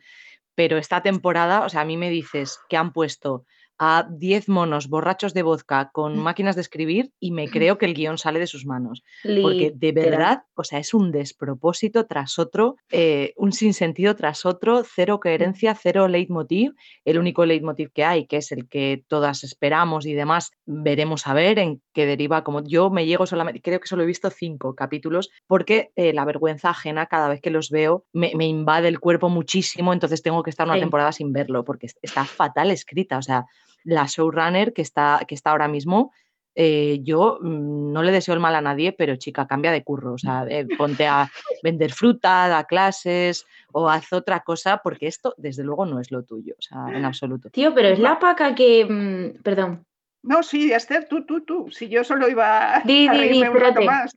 pero esta temporada, o sea, a mí me dices que han puesto a 10 monos borrachos de vodka con mm. máquinas de escribir y me creo que el guion sale de sus manos. Porque de verdad, o sea, es un despropósito tras otro, eh, un sinsentido tras otro, cero mm. coherencia, cero leitmotiv. El único leitmotiv que hay, que es el que todas esperamos y demás, veremos a ver en qué deriva. Como yo me llego solamente, creo que solo he visto cinco capítulos, porque eh, la vergüenza ajena cada vez que los veo me, invade el cuerpo muchísimo, entonces tengo que estar una temporada sin verlo, porque está fatal escrita. O sea, la showrunner que está, que está ahora mismo, eh, yo mm, no le deseo el mal a nadie, pero chica, cambia de curro. O sea, eh, ponte a vender fruta, da clases o haz otra cosa, porque esto, desde luego, no es lo tuyo, o sea, en absoluto. Tío, pero es la paca que. Mm, perdón. No, sí, Esther, tú, tú, tú. Si yo solo iba a. Di, di,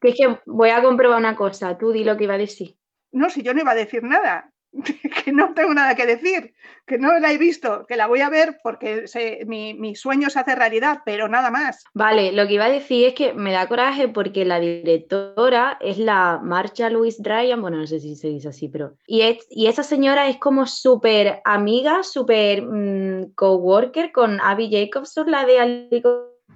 Que es que voy a comprobar una cosa. Tú di lo que iba a decir. No, si yo no iba a decir nada. que no tengo nada que decir, que no la he visto, que la voy a ver porque mi, sueño se hace realidad, pero nada más. Vale, lo que iba a decir es que me da coraje porque la directora es la Marcha Louise Ryan, bueno, no sé si se dice así, pero... Y, y esa señora es como súper amiga, súper mm, coworker con Abby Jacobson, la de A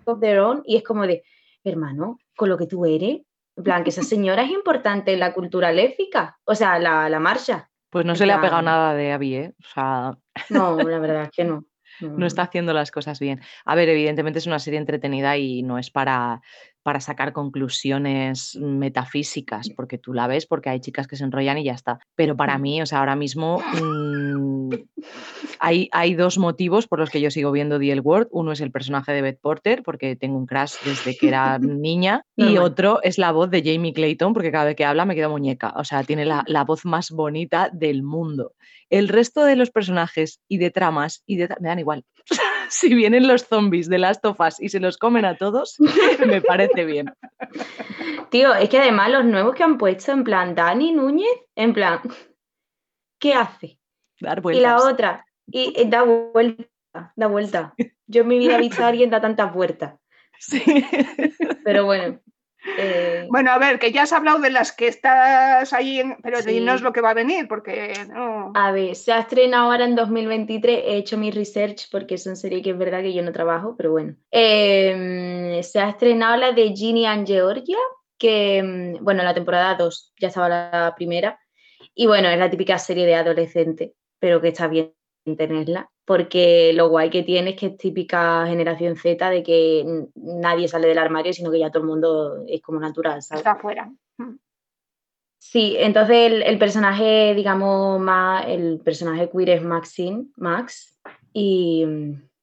of Their Own, y es como de, hermano, con lo que tú eres, en plan, que esa señora es importante en la cultura léfica, o sea, la, la marcha. Pues no se le ha pegado nada de Abby, ¿eh? O sea... No, la verdad es que no. No está haciendo las cosas bien. A ver, evidentemente es una serie entretenida y no es para, para sacar conclusiones metafísicas, porque tú la ves, porque hay chicas que se enrollan y ya está. Pero para mm. mí, o sea, ahora mismo mm, hay, hay, dos motivos por los que yo sigo viendo The L Word. Uno es el personaje de Beth Porter, porque tengo un crush desde que era niña, y otro es la voz de Jamie Clayton, porque cada vez que habla me queda muñeca. O sea, tiene la, la voz más bonita del mundo. El resto de los personajes y de tramas y de me dan igual. si vienen los zombies de Last of Us y se los comen a todos, me parece bien. Tío, es que además los nuevos que han puesto, en plan, Dani Núñez, en plan, ¿qué hace? Dar vueltas. Y la otra, y, da vuelta, da vuelta. Yo en mi vida he visto a alguien dar tantas vueltas. Sí. Pero bueno, eh, bueno, a ver, que ya has hablado de las que estás ahí, pero no es lo que va a venir, porque A ver, se ha estrenado ahora en 2023, he hecho mi research porque son series que es verdad que yo no trabajo, pero bueno. Em, se ha estrenado la de Ginny and Georgia, que, mm, bueno, la temporada 2, ya estaba la primera, y bueno, es la típica serie de adolescente, pero que está bien tenerla, porque lo guay que tiene es que es típica generación Z de que nadie sale del armario, sino que ya todo el mundo es como natural, Está afuera. Mm. Sí, entonces el, personaje, digamos, más, el personaje queer es Maxine, Max, y,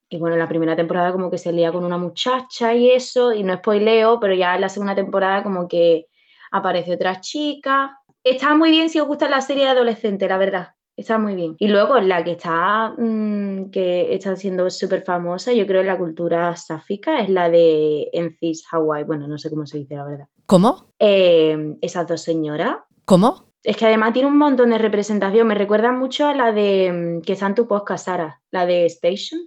y, bueno, en la primera temporada como que se lía con una muchacha y eso, y no spoileo, pero ya en la segunda temporada como que aparece otra chica. Está muy bien si os gusta la serie de adolescente, la verdad. Está muy bien. Y luego la que está, mm, que está siendo súper famosa, yo creo en la cultura sáfica, es la de Enfis Hawaii. Bueno, no sé cómo se dice la verdad. ¿Cómo? Eh, esas dos señoras. ¿Cómo? Es que además tiene un montón de representación. Me recuerda mucho a la de mm, que está en tu podcast, Sara, la de Station.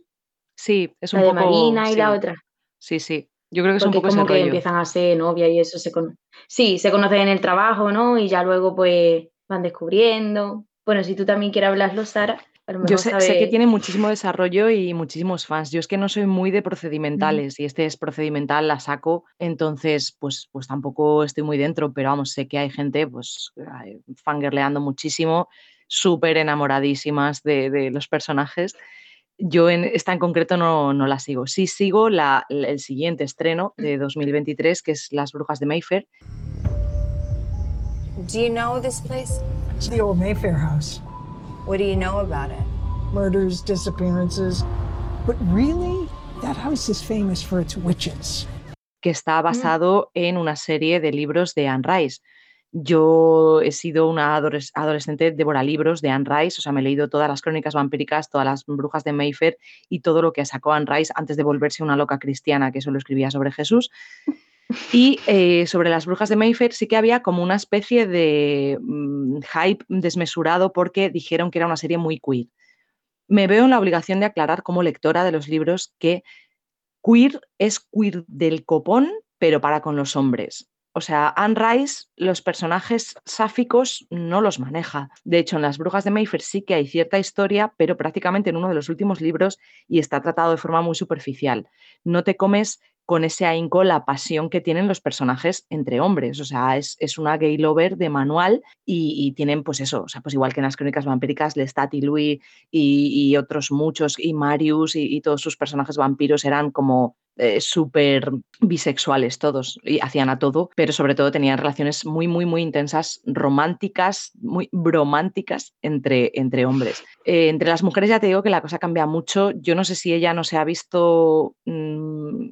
Sí, es un la poco. de Marina y la otra. Sí, sí. Yo creo que es un poco como que empiezan a ser novia y eso se Sí, se conocen en el trabajo, ¿no? Y ya luego pues van descubriendo. Bueno, si tú también quieres hablarlo, Sara. Yo sé, que tiene muchísimo desarrollo y muchísimos fans. Yo es que no soy muy de procedimentales y este es procedimental, la saco, entonces pues, pues tampoco estoy muy dentro, pero vamos, sé que hay gente pues fangirleando muchísimo, súper enamoradísimas de, los personajes. Yo en esta en concreto no, no la sigo. Sí sigo la, el siguiente estreno de 2023, que es Las Brujas de Mayfair. Do you know this place? It's the old Mayfair house. What do you know about it? Murders, disappearances. But really, that house is famous for its witches. Que está basado en una serie de libros de Anne Rice. Yo he sido una adolescente devora libros de Anne Rice, o sea, me he leído todas las crónicas vampíricas, todas las brujas de Mayfair y todo lo que sacó Anne Rice antes de volverse una loca cristiana que solo escribía sobre Jesús. Y eh, sobre las brujas de Mayfair sí que había como una especie de mm, hype desmesurado porque dijeron que era una serie muy queer. Me veo en la obligación de aclarar como lectora de los libros que queer es queer del copón, pero para con los hombres. O sea, Anne Rice, los personajes sáficos no los maneja. De hecho, en Las Brujas de Mayfair sí que hay cierta historia, pero prácticamente en uno de los últimos libros y está tratado de forma muy superficial. No te comes con ese ahínco la pasión que tienen los personajes entre hombres. O sea, es, una gay lover de manual y, tienen, pues eso, o sea, pues igual que en las crónicas vampíricas, Lestat y Louis y, otros muchos, y Marius y, todos sus personajes vampiros eran como eh, súper bisexuales todos y hacían a todo, pero sobre todo tenían relaciones muy, muy, muy intensas, románticas, muy brománticas entre, entre hombres. Eh, entre las mujeres ya te digo que la cosa cambia mucho. Yo no sé si ella no se ha visto... Mm,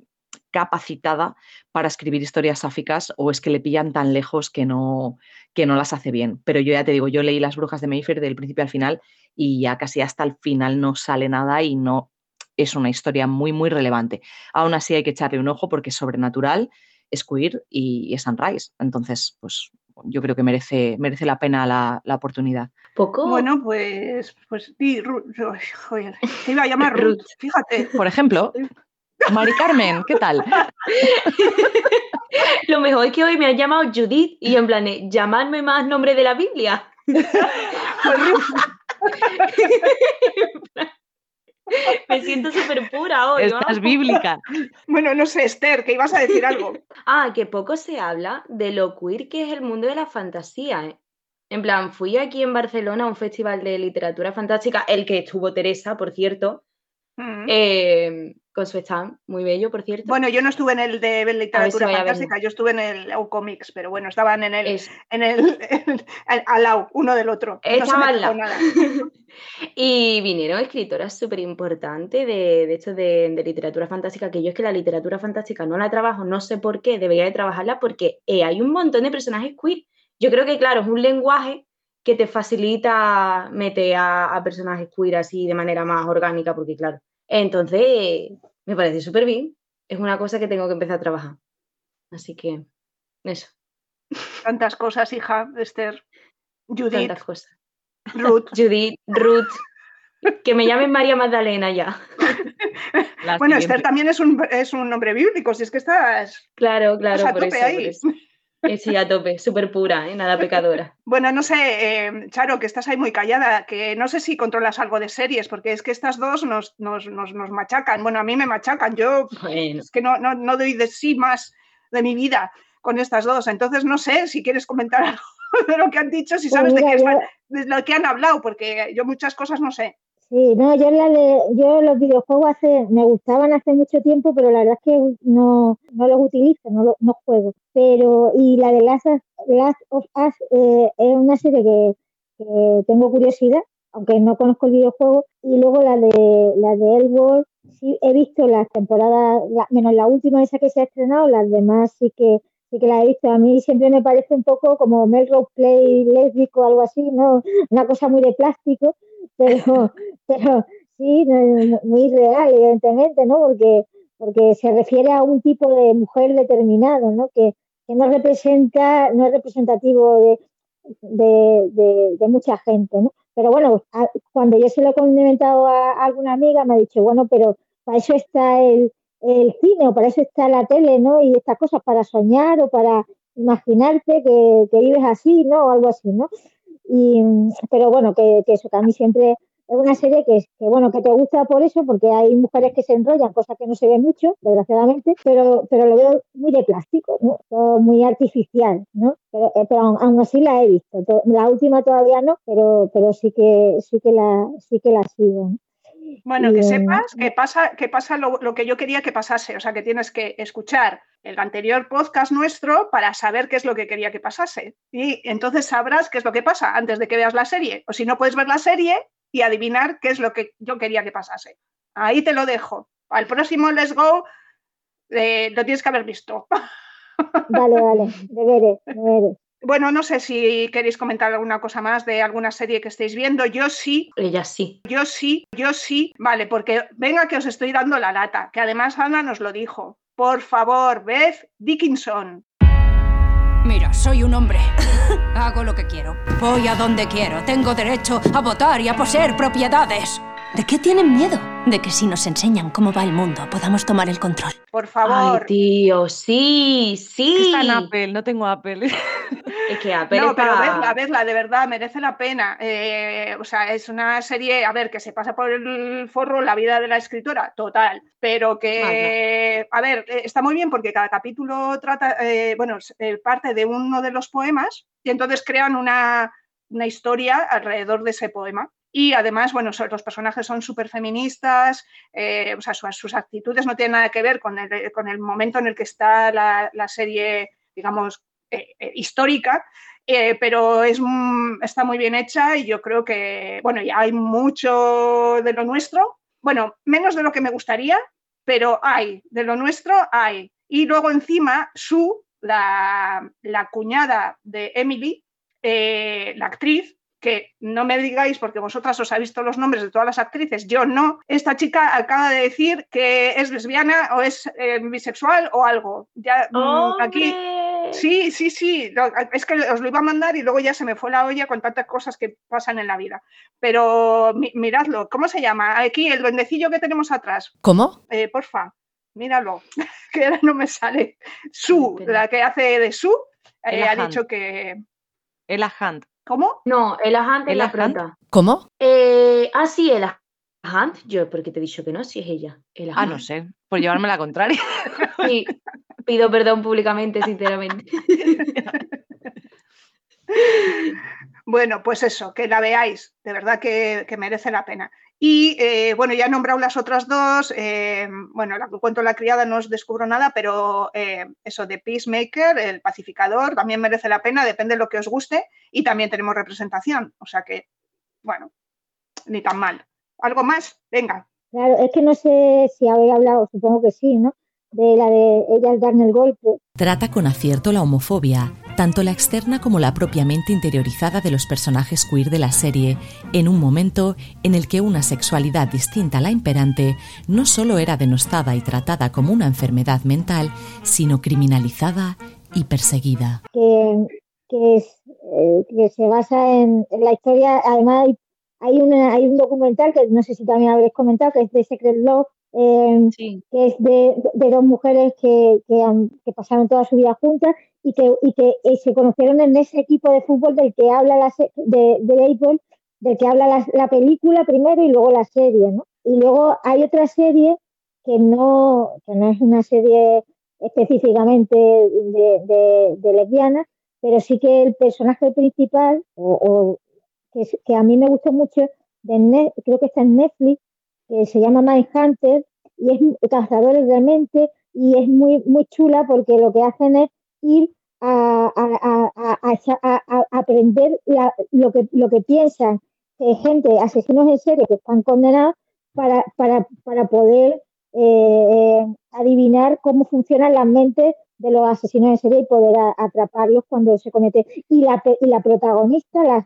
capacitada para escribir historias sáficas o es que le pillan tan lejos que no, que no las hace bien. Pero yo ya te digo, yo leí Las Brujas de Mayfair del principio al final y ya casi hasta el final no sale nada y no es una historia muy, muy relevante. Aún así hay que echarle un ojo porque es sobrenatural, es queer y es sunrise. Entonces, pues yo creo que merece, merece la pena la, la oportunidad. Poco. Bueno, pues, pues di, Ru- Ru- joder, te iba a llamar Ruth, fíjate. Por ejemplo, Mari Carmen, ¿qué tal? Lo mejor es que hoy me han llamado Judith y yo en plan, llamadme más nombre de la Biblia. me siento súper pura hoy. Estás vamos. bíblica. Bueno, no sé, Esther, que ibas a decir algo. Ah, que poco se habla de lo queer que es el mundo de la fantasía. ¿eh? En plan, fui aquí en Barcelona a un festival de literatura fantástica, el que estuvo Teresa, por cierto, Mm. eh, con su stand, muy bello, por cierto. Bueno, yo no estuve en el de literatura fantástica, yo estuve en el EU Comics, pero bueno, estaban en el, Es- en el, al- al lado, uno del otro. No se Estaba me al lado. Y vinieron escritoras súper importantes de, de esto de, de literatura fantástica, que yo es que la literatura fantástica no la trabajo, no sé por qué, debería de trabajarla porque eh, hay un montón de personajes queer. Yo creo que, claro, es un lenguaje que te facilita meter a, a personajes queer así de manera más orgánica, porque claro, entonces me parece súper bien. Es una cosa que tengo que empezar a trabajar. Así que, eso, Tantas cosas, hija, Esther. Judith, tantas cosas. Ruth. Judith, Ruth, que me llamen María Magdalena ya. La Bueno, siguiente. Esther también es un, es un nombre bíblico, si es que estás Claro, claro, a por tope eso, por ahí. eso. Eh, Sí, a tope, súper pura, ¿eh? nada pecadora. Bueno, no sé, eh, Charo, que estás ahí muy callada, que no sé si controlas algo de series, porque es que estas dos nos, nos, nos, nos machacan. Bueno, a mí me machacan, yo Bueno, es que no, no, no doy de sí más de mi vida con estas dos. Entonces, no sé si quieres comentar algo de lo que han dicho, si Pues sabes de, mira, qué es- de lo que han hablado, porque yo muchas cosas no sé. Sí, no, yo, la de- yo los videojuegos hace, me gustaban hace mucho tiempo, pero la verdad es que no, no los utilizo, no, lo- no juego. Pero, y la de Last of, Last of Us eh, es una serie que, tengo curiosidad, aunque no conozco el videojuego. Y luego la de la de Elseworld, sí he visto las temporadas, menos la última esa que se ha estrenado, las demás sí que sí que la he visto. A mí siempre me parece un poco como Melrose Play lésbico o algo así, ¿no? Una cosa muy de plástico, pero, pero sí, muy real, evidentemente, ¿no? Porque, porque se refiere a un tipo de mujer determinado, ¿no? Que, que no representa, no es representativo de, de, de- mucha gente, ¿no? Pero bueno, cuando yo se lo he comentado a, a alguna amiga, me ha dicho, bueno, pero para eso está el, el cine o para eso está la tele, ¿no? Y estas cosas, para soñar o para imaginarte que, que vives así, ¿no? O algo así, ¿no? Y, pero bueno, que, que eso, que a mí siempre es una serie que, que, bueno, que te gusta por eso, porque hay mujeres que se enrollan, cosa que no se ve mucho, desgraciadamente, pero, pero lo veo muy de plástico. Todo muy artificial, ¿no? Pero, eh, pero aún, así la he visto. To- La última todavía no, pero, pero sí que sí que la sí que la sigo. ¿No? Bueno, que sepas que pasa, que pasa lo, lo que yo quería que pasase, o sea que tienes que escuchar el anterior podcast nuestro para saber qué es lo que quería que pasase. Y entonces sabrás qué es lo que pasa antes de que veas la serie. O si no puedes ver la serie y adivinar qué es lo que yo quería que pasase. Ahí te lo dejo. Al próximo Let's Go eh, lo tienes que haber visto. Vale, vale. Bueno, no sé si queréis comentar alguna cosa más de alguna serie que estéis viendo. Yo sí, ella sí. yo sí, yo sí. Vale, porque venga que os estoy dando la lata, que además Ana nos lo dijo. Por favor, Beth Dickinson. Mira, soy un hombre. Hago lo que quiero. Voy a donde quiero. Tengo derecho a votar y a poseer propiedades. ¿De qué tienen miedo? De que si nos enseñan cómo va el mundo, podamos tomar el control. Por Ay, favor. tío, sí, sí. Está en Apple, no tengo Apple. Es que Apple no, pero vedla, vedla, de verdad, merece la pena. Eh, o sea, es una serie, a ver, que se pasa por el forro la vida de la escritora, total, pero que, a ver, eh, está muy bien porque cada capítulo trata, eh, bueno, parte de uno de los poemas y entonces crean una, una historia alrededor de ese poema. Y además, bueno, los personajes son súper feministas, eh, o sea, su- sus, actitudes no tienen nada que ver con el, con el momento en el que está la, la serie, digamos, eh, eh, histórica, eh, pero es, mm, está muy bien hecha y yo creo que, bueno, ya hay mucho de lo nuestro, bueno, menos de lo que me gustaría, pero hay, de lo nuestro hay. Y luego encima, Sue, la, la cuñada de Emily, eh, la actriz, que no me digáis porque vosotras os habéis visto los nombres de todas las actrices, yo no, esta chica acaba de decir que es lesbiana o es eh, bisexual o algo. Ya mm, aquí sí, sí, sí, es que os lo iba a mandar y luego ya se me fue la olla con tantas cosas que pasan en la vida. Pero miradlo, ¿cómo se llama? Aquí el duendecillo que tenemos atrás. ¿Cómo? Eh, porfa, míralo, que ahora no me sale. Su, la que hace de Su, eh, ha dicho que... Ella Hunt. ¿Cómo? No, Ella Hunt es la prota. ¿Cómo? Eh, ah, sí, Ella Hunt. Yo, porque te he dicho que no, si es ella. ah, no sé, por llevarme la contraria. Sí, pido perdón públicamente, sinceramente. Bueno, pues eso, que la veáis, de verdad que, merece la pena. Y eh, bueno, ya he nombrado las otras dos. Eh, bueno, la que cuento la criada no os descubro nada, pero eh, eso de Peacemaker, el pacificador, también merece la pena, depende de lo que os guste. Y también tenemos representación, o sea que, bueno, ni tan mal. ¿Algo más? Venga. Claro, es que no sé si habéis hablado, supongo que sí, ¿no? De la de ellas darme el golpe. Trata con acierto la homofobia tanto la externa como la propiamente interiorizada de los personajes queer de la serie, en un momento en el que una sexualidad distinta a la imperante no solo era denostada y tratada como una enfermedad mental, sino criminalizada y perseguida. Que, eh, se basa en, la historia, además hay, hay un documental que no sé si también habréis comentado, que es de Secret Love, eh, que es de, dos mujeres que, que, pasaron toda su vida juntas y que, y que eh, se conocieron en ese equipo de fútbol del que habla la de, de béisbol, del que habla la, película primero y luego la serie, ¿no? Y luego hay otra serie que no, que no es una serie específicamente de, de, lesbianas, pero sí que el personaje principal, o, que, que, a mí me gustó mucho, de creo que está en Netflix, que se llama Hunter y es cazadores de mente y es muy, muy chula porque lo que hacen es ir a, aprender lo, que, lo que piensan gente, asesinos en serie que están condenados para, para, para poder eh, adivinar cómo funcionan las mentes de los asesinos en serie y poder atraparlos cuando se comete. Y la, y la protagonista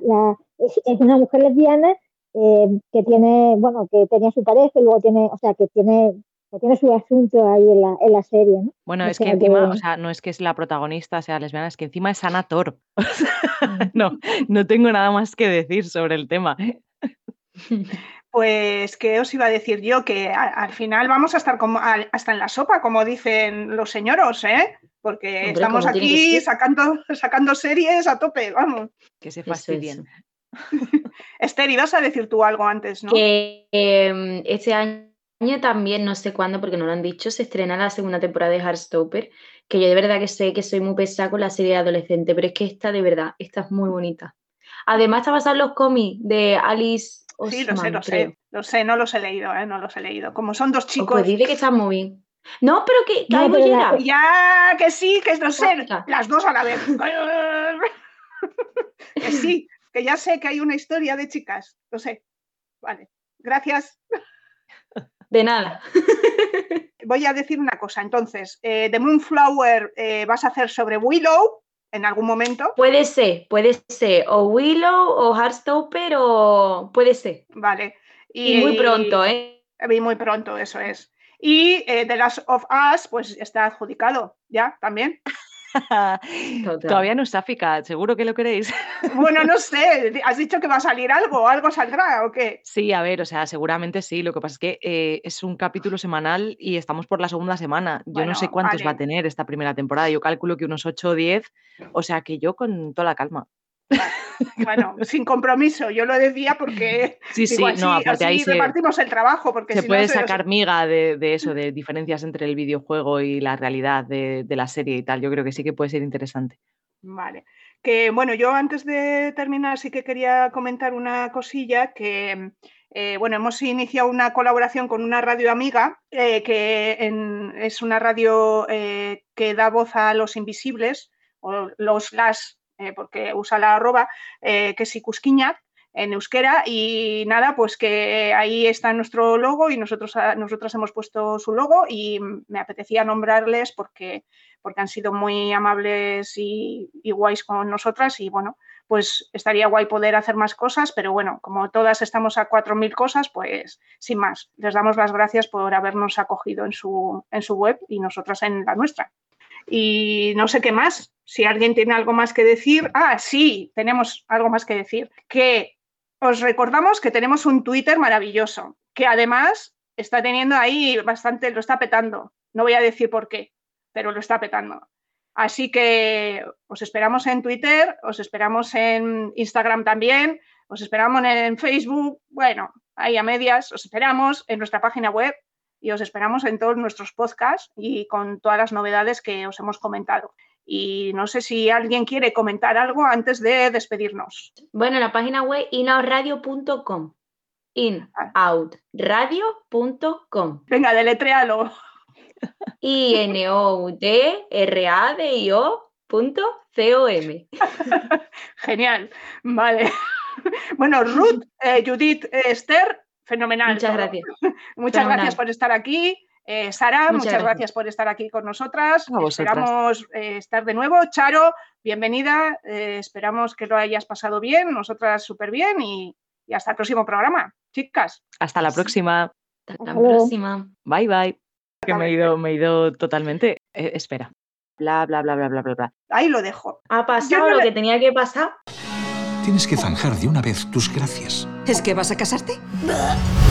es, una mujer lesbiana eh, que tiene, bueno, que tenía su pareja y luego tiene, o sea, que tiene tiene su asunto ahí en la, en la serie, ¿no? Bueno, es que encima, o sea, no es que es la protagonista sea lesbiana, es que encima es Ana Thor. No, no tengo nada más que decir sobre el tema. Pues, ¿qué os iba a decir yo? Que al final vamos a estar como, hasta en la sopa, como dicen los señoros, ¿eh? Porque estamos aquí sacando, sacando series a tope, vamos. Que se fastidien. Esther, ibas a decir tú algo antes, ¿no? Que este año también, no sé cuándo, porque no lo han dicho, se estrena la segunda temporada de Heartstopper, que yo de verdad que sé que soy muy pesada con la serie de adolescente, pero es que esta de verdad, esta es muy bonita. Además está basada en los cómics de Alice Osman, Sí, lo sé, lo sé, lo sé, no los he leído, ¿eh? no los he leído. Como son dos chicos... Pues dice que están muy bien. No, pero que, que Ya, que sí, que no sé, las dos a la vez. que sí, que ya sé que hay una historia de chicas, lo sé. Vale, gracias. De nada. Voy a decir una cosa. Entonces, eh, The Moonflower eh, vas a hacer sobre Willow en algún momento. Puede ser, puede ser. O Willow o Heartstopper o puede ser. Vale. Y, muy pronto, ¿eh? Y muy pronto, eso es. Y eh, The Last of Us, pues está adjudicado ya también. Todavía no está FICA, seguro que lo queréis. Bueno, no sé, has dicho que va a salir algo, algo saldrá o qué. Sí, a ver, o sea, seguramente sí. Lo que pasa es que eh, es un capítulo semanal y estamos por la segunda semana. Yo no sé cuántos va a tener esta primera temporada. Yo calculo que unos 8 o 10. O sea que yo con toda la calma. Bueno, sin compromiso, yo lo decía porque sí, sí, no, así ahí repartimos el trabajo. Porque se puede sacar miga de, eso, de diferencias entre el videojuego y la realidad de, la serie y tal. Yo creo que sí que puede ser interesante. Vale. Que bueno, yo antes de terminar sí que quería comentar una cosilla que. Eh, bueno, hemos iniciado una colaboración con una radio amiga, eh, que es una radio eh, que da voz a los invisibles, o los las eh, porque usa la arroba, eh, que es Icusquiñac, en euskera y nada, pues que ahí está nuestro logo y nosotros, nosotras hemos puesto su logo y me apetecía nombrarles porque, porque han sido muy amables y, y guays con nosotras y bueno, pues estaría guay poder hacer más cosas, pero bueno, como todas estamos a 4.000 cosas, pues sin más, les damos las gracias por habernos acogido en su, en su web y nosotras en la nuestra. Y no sé qué más, si alguien tiene algo más que decir. Ah, sí, tenemos algo más que decir. Que os recordamos que tenemos un Twitter maravilloso, que además está teniendo ahí bastante, lo está petando. No voy a decir por qué, pero lo está petando. Así que os esperamos en Twitter, os esperamos en Instagram también, os esperamos en Facebook, bueno, ahí a medias, os esperamos en nuestra página web y os esperamos en todos nuestros podcasts y con todas las novedades que os hemos comentado. Y no sé si alguien quiere comentar algo antes de despedirnos. Bueno, la página web inoutradio.com. Inoutradio.com. Venga, deletréalo. i n o t r a d i ocom Genial, vale. Bueno, Ruth, eh, Judith, eh, Esther, fenomenal. Muchas gracias. Muchas gracias por estar aquí. Eh, Sara, muchas, gracias. por estar aquí con nosotras. Esperamos estar de nuevo. Charo, bienvenida. esperamos que lo hayas pasado bien, nosotras súper bien y, y, hasta el próximo programa. Chicas. Hasta la próxima. Hasta la próxima. Bye, bye que me he ido, me he ido totalmente. Eh, espera. Bla, bla, bla, bla, bla, bla, bla. Ahí lo dejo. Ha pasado lo que tenía que pasar. Tienes que zanjar de una vez tus gracias. ¿Es que vas a casarte?